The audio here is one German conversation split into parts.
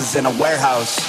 boxes in a warehouse, warehouse,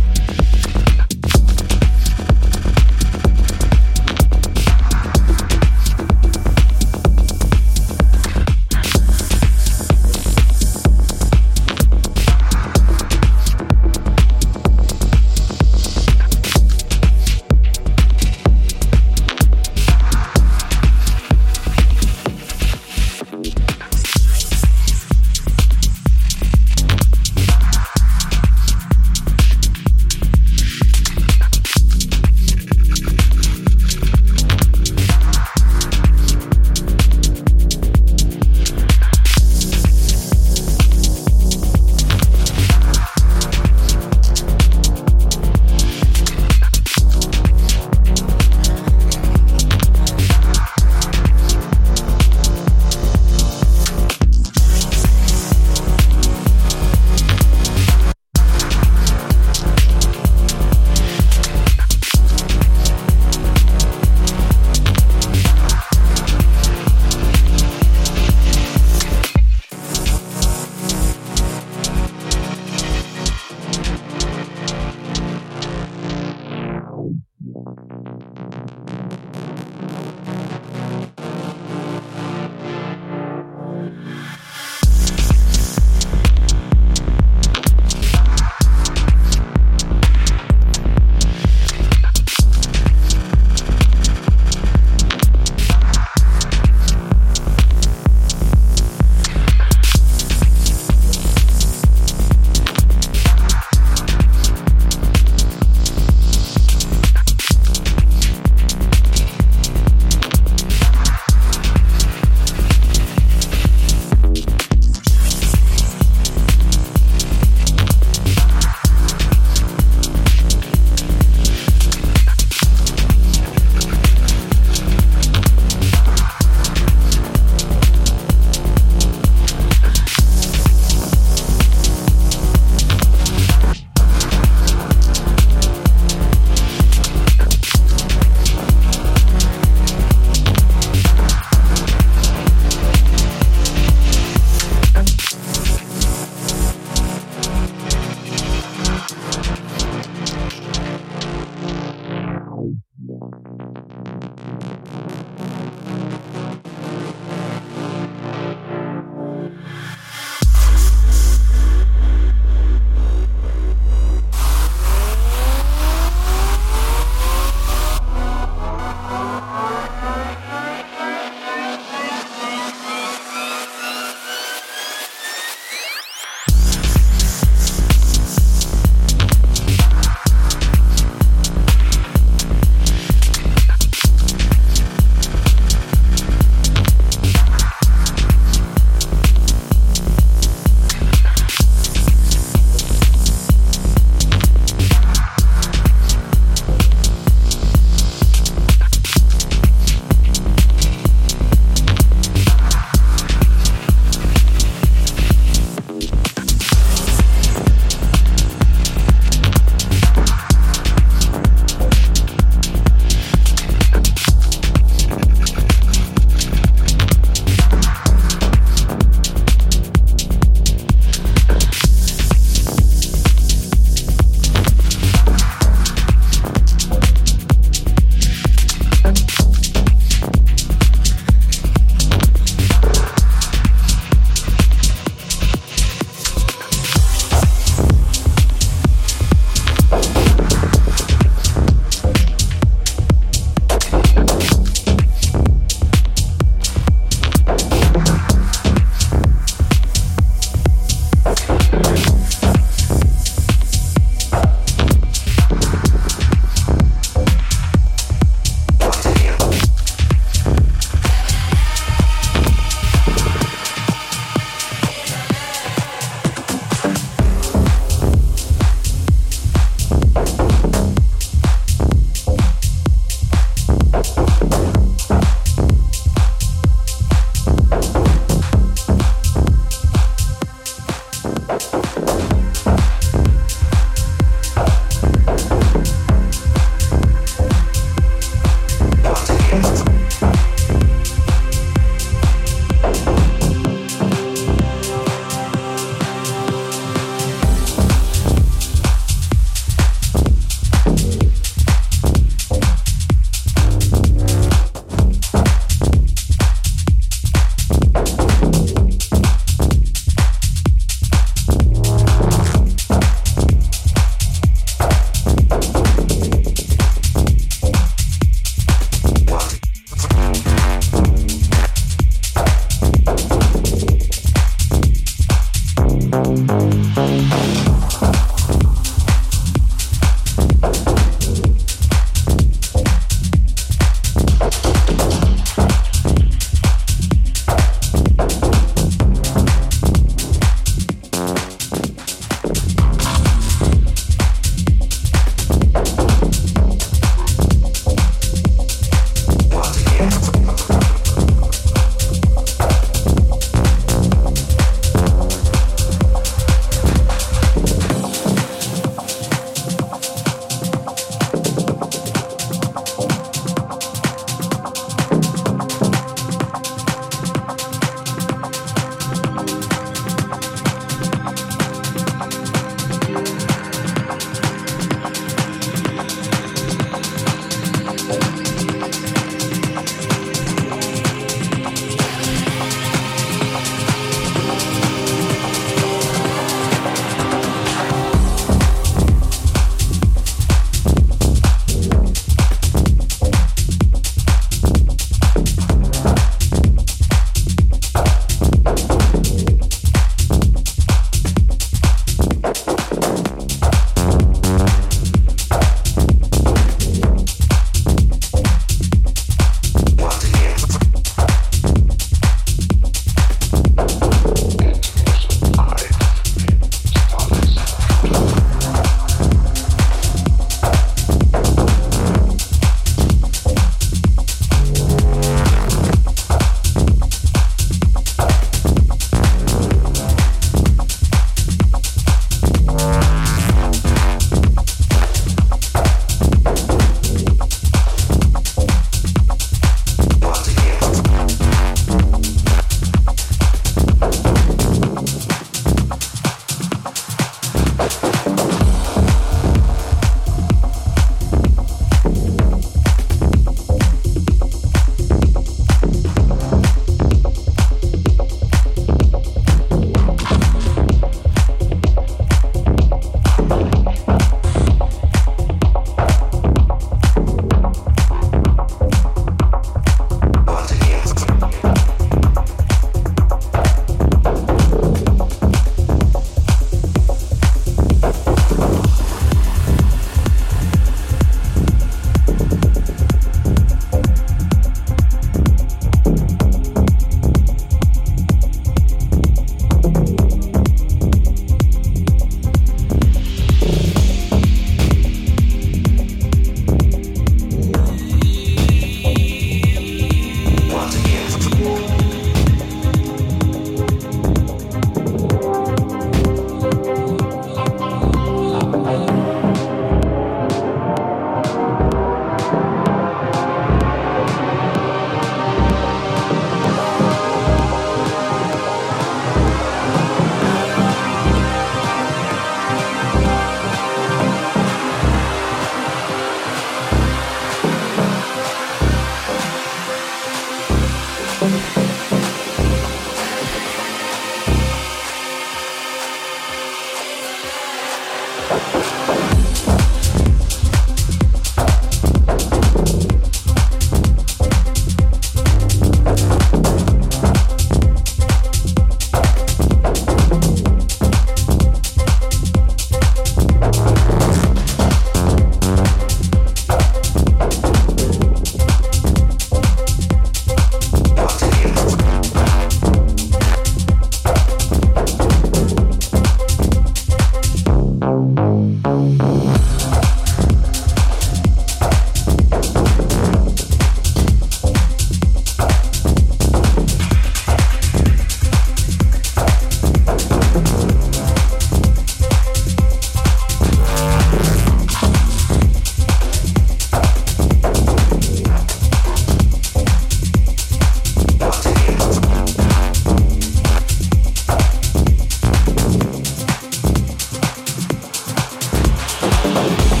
Thank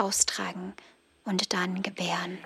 Austragen und dann gebären.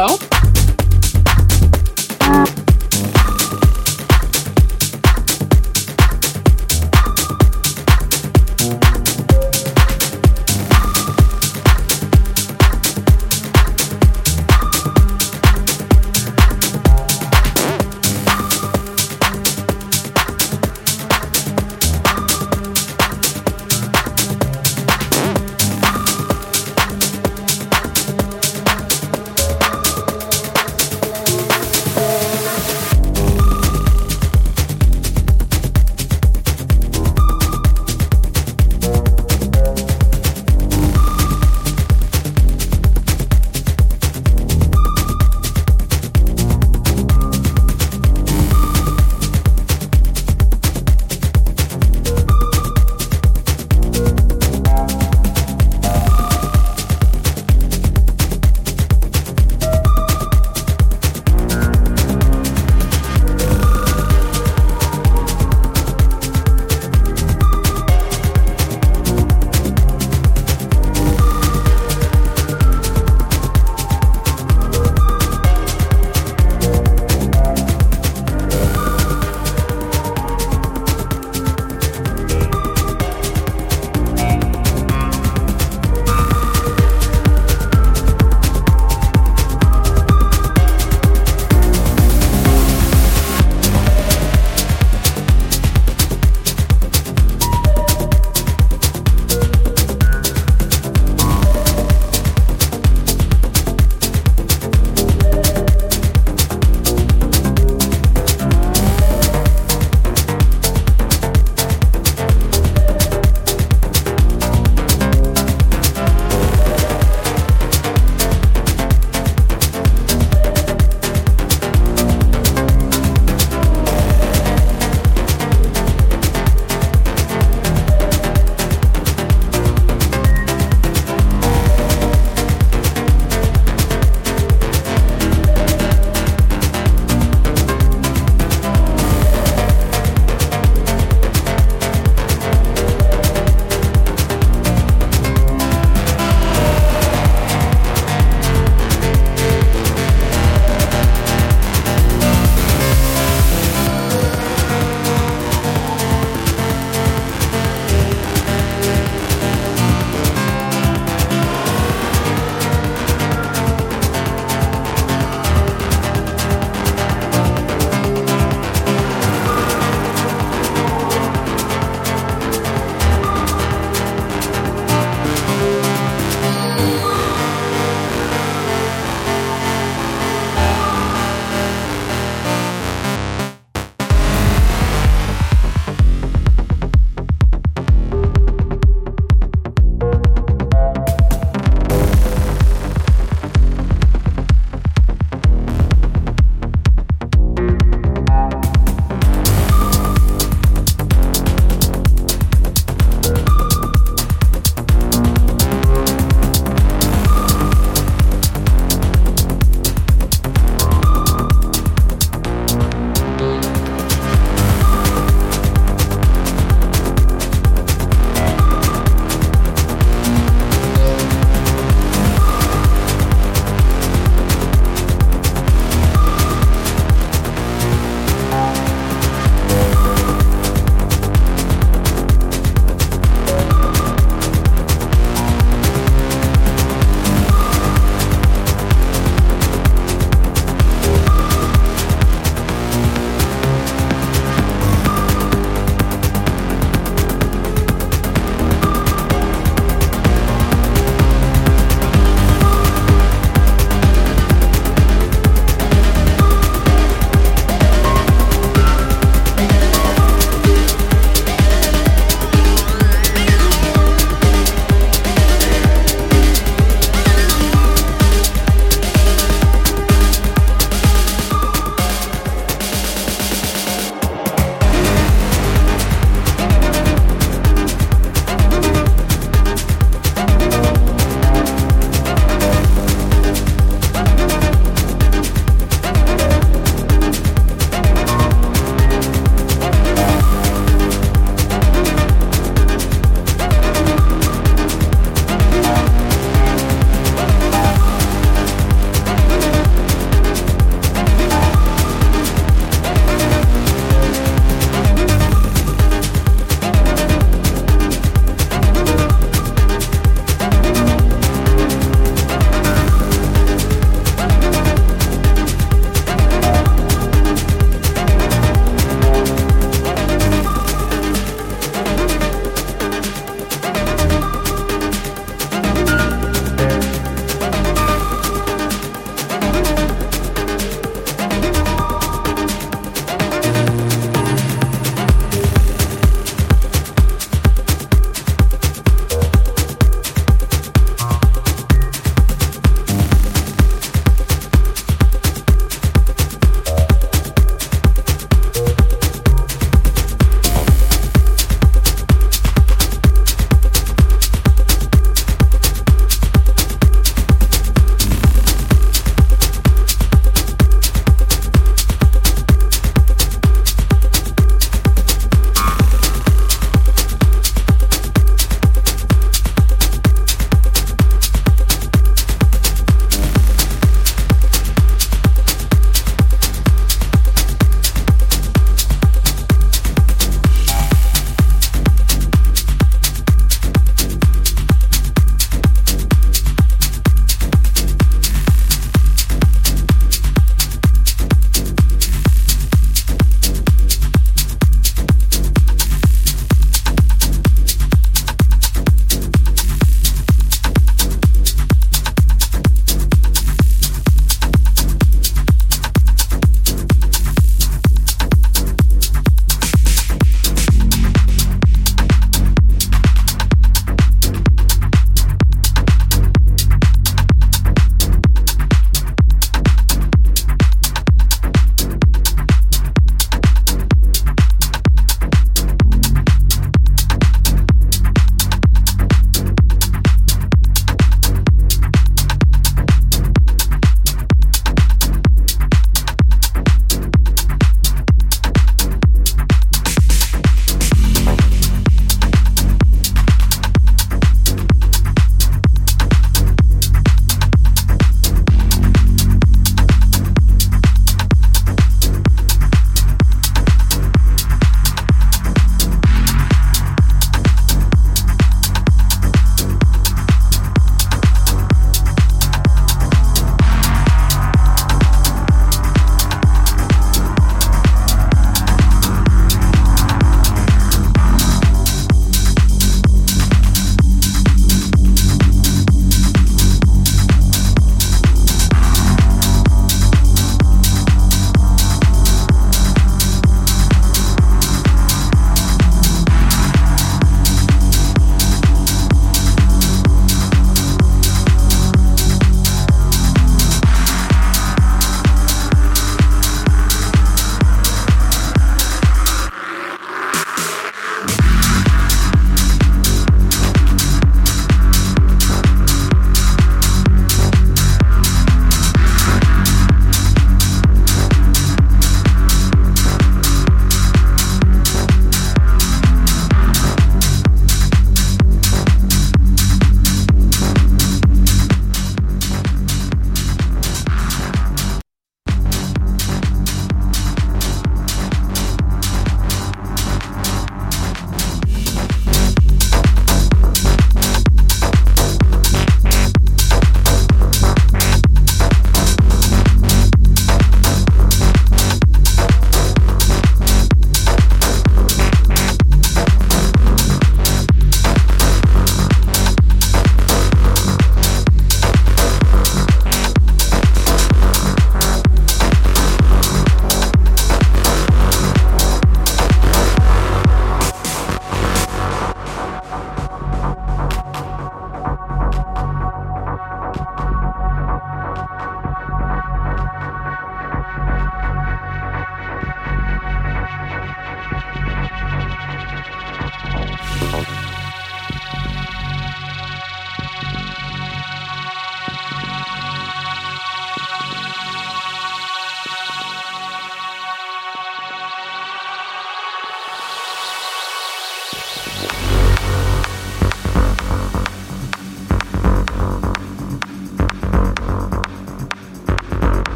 Hello?